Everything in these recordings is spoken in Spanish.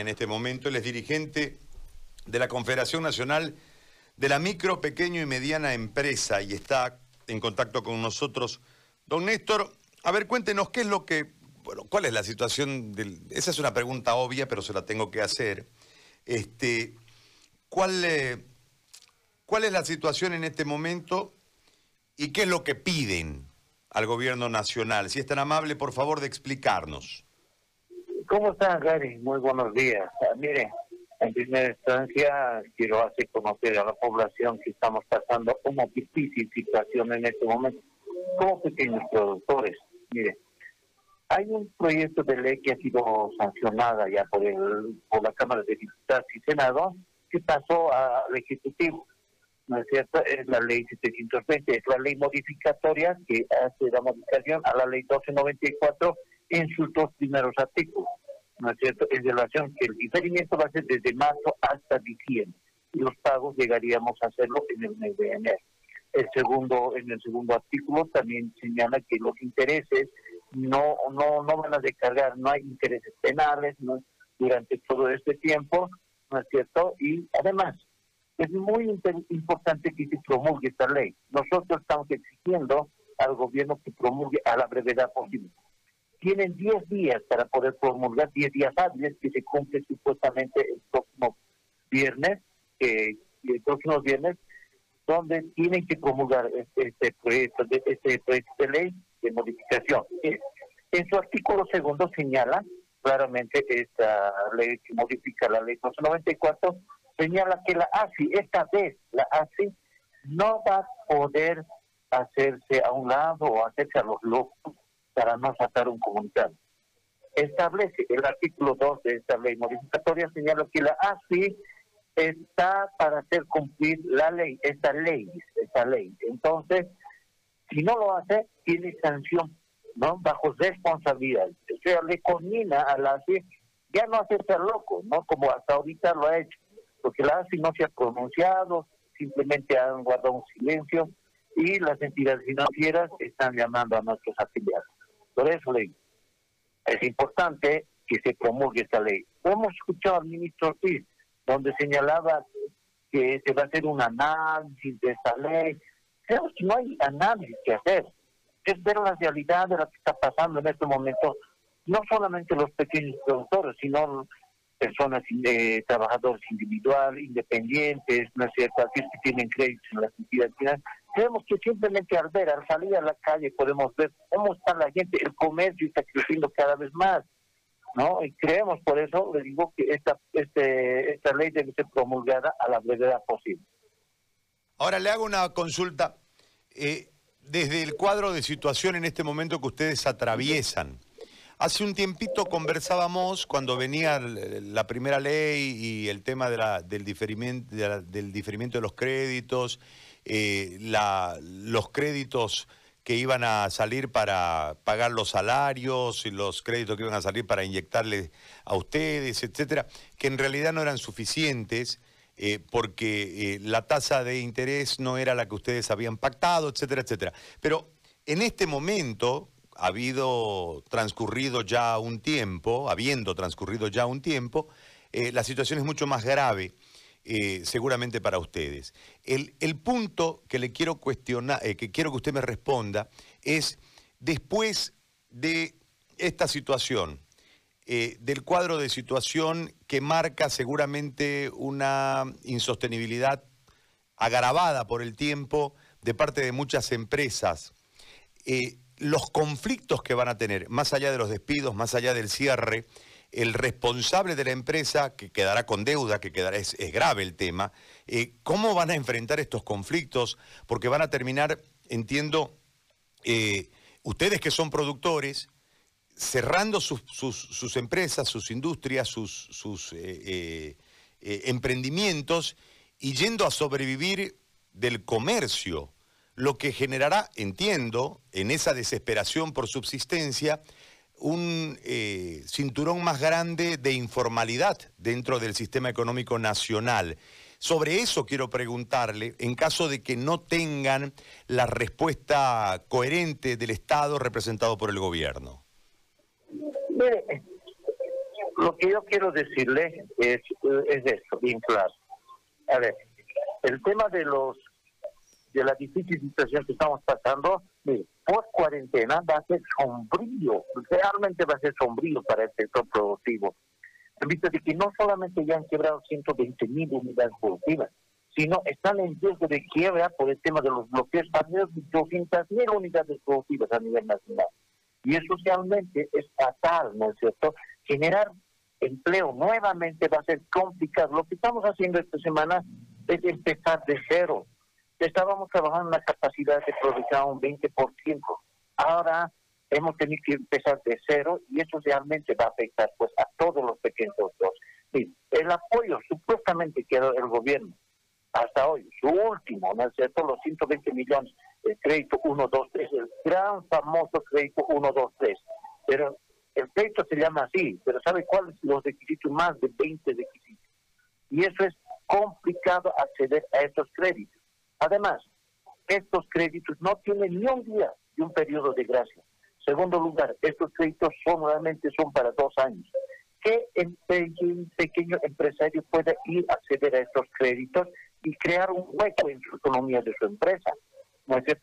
en este momento. Él es dirigente de la Confederación Nacional de la Micro, Pequeño y Mediana Empresa y está en contacto con nosotros. Don Néstor, a ver, cuéntenos qué es lo que, bueno, cuál es la situación del... Esa es una pregunta obvia, pero se la tengo que hacer. Este, ¿cuál, eh, ¿Cuál es la situación en este momento y qué es lo que piden al gobierno nacional? Si es tan amable, por favor, de explicarnos. ¿Cómo están, Gary? Muy buenos días. Ah, mire, en primera instancia quiero hacer conocer a la población que estamos pasando una difícil situación en este momento como pequeños productores. Mire, hay un proyecto de ley que ha sido sancionada ya por, el, por la Cámara de Diputados y Senado que pasó al Ejecutivo. ¿No es cierto? Es la ley 720, es la ley modificatoria que hace la modificación a la ley 1294 en sus dos primeros artículos, ¿no es cierto?, en relación que el diferimiento va a ser desde marzo hasta diciembre y los pagos llegaríamos a hacerlo en el mes de enero. El segundo, en el segundo artículo también señala que los intereses no, no, no van a descargar, no hay intereses penales durante todo este tiempo, ¿no es cierto? Y además, es muy importante que se promulgue esta ley. Nosotros estamos exigiendo al gobierno que promulgue a la brevedad posible tienen 10 días para poder promulgar, 10 días hábiles que se cumple supuestamente el próximo viernes, eh, el próximo viernes, donde tienen que promulgar este, proyecto, de, este proyecto de ley de modificación. En su artículo segundo señala claramente esta ley que modifica la ley 294, señala que la ASI, esta vez la ASI, no va a poder hacerse a un lado o hacerse a los locos para no sacar un comunicado. Establece el artículo 2 de esta ley modificatoria, señala que la ASI está para hacer cumplir la ley, esta ley, esta ley. Entonces, si no lo hace, tiene sanción, ¿no? Bajo responsabilidad. O sea, le conmina a la ASI ya no hacerse loco, ¿no? Como hasta ahorita lo ha hecho, porque la ASI no se ha pronunciado, simplemente han guardado un silencio y las entidades financieras están llamando a nuestros afiliados. Por eso ley. Es importante que se promulgue esta ley. Hemos escuchado al ministro Ortiz, donde señalaba que se va a hacer un análisis de esta ley. Creo que no hay análisis que hacer. Es ver la realidad de lo que está pasando en este momento, no solamente los pequeños productores, sino personas, eh, trabajadores individuales, independientes, ¿no es cierto?, aquellos que tienen créditos en las entidades financieras, Creemos que simplemente al ver, al salir a la calle, podemos ver cómo está la gente, el comercio está creciendo cada vez más, ¿no? Y creemos, por eso le digo que esta, este, esta ley debe ser promulgada a la brevedad posible. Ahora le hago una consulta. Eh, desde el cuadro de situación en este momento que ustedes atraviesan, Hace un tiempito conversábamos cuando venía la primera ley y el tema de la, del, diferimiento, del diferimiento de los créditos eh, los créditos que iban a salir para pagar los salarios los créditos que iban a salir para inyectarle a ustedes, etcétera, que en realidad no eran suficientes eh, porque eh, la tasa de interés no era la que ustedes habían pactado, etcétera, etcétera. Pero en este momento, habido transcurrido ya un tiempo, habiendo transcurrido ya un tiempo, la situación es mucho más grave. Eh, seguramente para ustedes. El, punto que le quiero cuestionar, eh, que quiero que usted me responda, es después de esta situación, eh, del cuadro de situación que marca seguramente una insostenibilidad agravada por el tiempo de parte de muchas empresas, los conflictos que van a tener, más allá de los despidos, más allá del cierre, el responsable de la empresa, que quedará con deuda, que quedará, es, grave el tema, eh, ¿cómo van a enfrentar estos conflictos? Porque van a terminar, entiendo, eh, ustedes que son productores, cerrando sus, empresas, sus industrias, sus, eh, emprendimientos y yendo a sobrevivir del comercio, lo que generará, entiendo, en esa desesperación por subsistencia, un eh, cinturón más grande de informalidad dentro del sistema económico nacional. Sobre eso quiero preguntarle, en caso de que no tengan la respuesta coherente del Estado representado por el gobierno. Lo que yo quiero decirle es, es esto, bien claro. A ver, el tema de los de la difícil situación que estamos pasando, post cuarentena va a ser sombrío, realmente va a ser sombrío para el sector productivo. En vista de que no solamente ya han quebrado 120 mil unidades productivas, sino están en riesgo de quiebra por el tema de los bloqueos para 200 mil unidades productivas a nivel nacional. Y eso realmente es fatal, ¿no es cierto? Generar empleo nuevamente va a ser complicado. Lo que estamos haciendo esta semana es empezar de cero. Estábamos trabajando en la capacidad de producción un 20%. Ahora hemos tenido que empezar de cero y eso realmente va a afectar pues a todos los pequeños productores. el apoyo supuestamente que el gobierno hasta hoy, su último, ¿no es cierto? Los 120 millones, el crédito 1, 2, 3, el gran famoso crédito 1, 2, 3. Pero el crédito se llama así, pero ¿sabe cuáles son los requisitos? Más de 20 requisitos. Y eso es complicado acceder a estos créditos. Además, estos créditos no tienen ni un día de un periodo de gracia. Segundo lugar, estos créditos son realmente son para dos años. ¿Qué un pequeño empresario puede ir a acceder a estos créditos y crear un hueco en su economía de su empresa.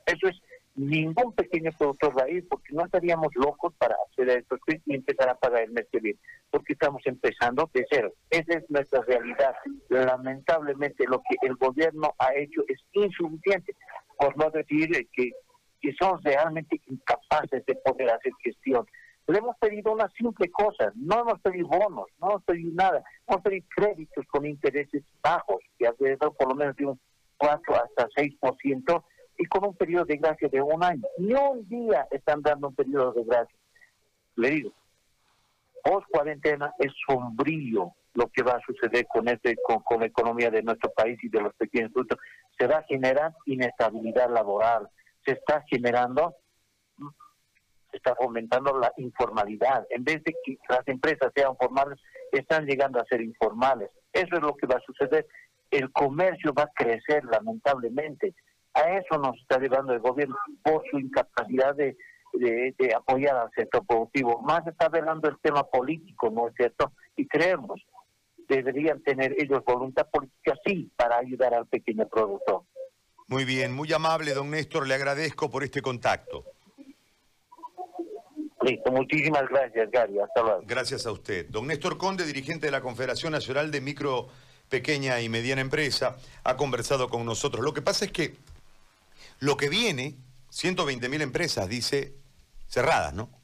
Eso es, ningún pequeño productor ir porque no estaríamos locos para hacer esto y empezar a pagar el mes que viene, porque estamos empezando de cero. Esa es nuestra realidad. Lamentablemente lo que el gobierno ha hecho es insuficiente, por no decir que, que son realmente incapaces de poder hacer gestión. Le hemos pedido una simple cosa, no hemos pedido bonos, no hemos pedido nada, hemos pedido créditos con intereses bajos, que alrededor por lo menos de un 4 hasta 6%, y con un periodo de gracia de un año. Ni un día están dando un periodo de gracia. Le digo, post cuarentena es sombrío lo que va a suceder con este con, con la economía de nuestro país y de los pequeños productos. Se va a generar inestabilidad laboral, se está generando se está fomentando la informalidad. En vez de que las empresas sean formales, están llegando a ser informales. Eso es lo que va a suceder. El comercio va a crecer, lamentablemente. A eso nos está llevando el gobierno por su incapacidad de, de, apoyar al sector productivo. Más está velando el tema político, ¿no es cierto? Y creemos, deberían tener ellos voluntad política, sí, para ayudar al pequeño productor. Muy bien, muy amable, don Néstor, le agradezco por este contacto. Listo, muchísimas gracias, Gary. Hasta luego. Gracias a usted. Don Néstor Conde, dirigente de la Confederación Nacional de Micro, Pequeña y Mediana Empresa, ha conversado con nosotros. Lo que pasa es que lo que viene, 120 mil empresas, dice, cerradas, ¿no?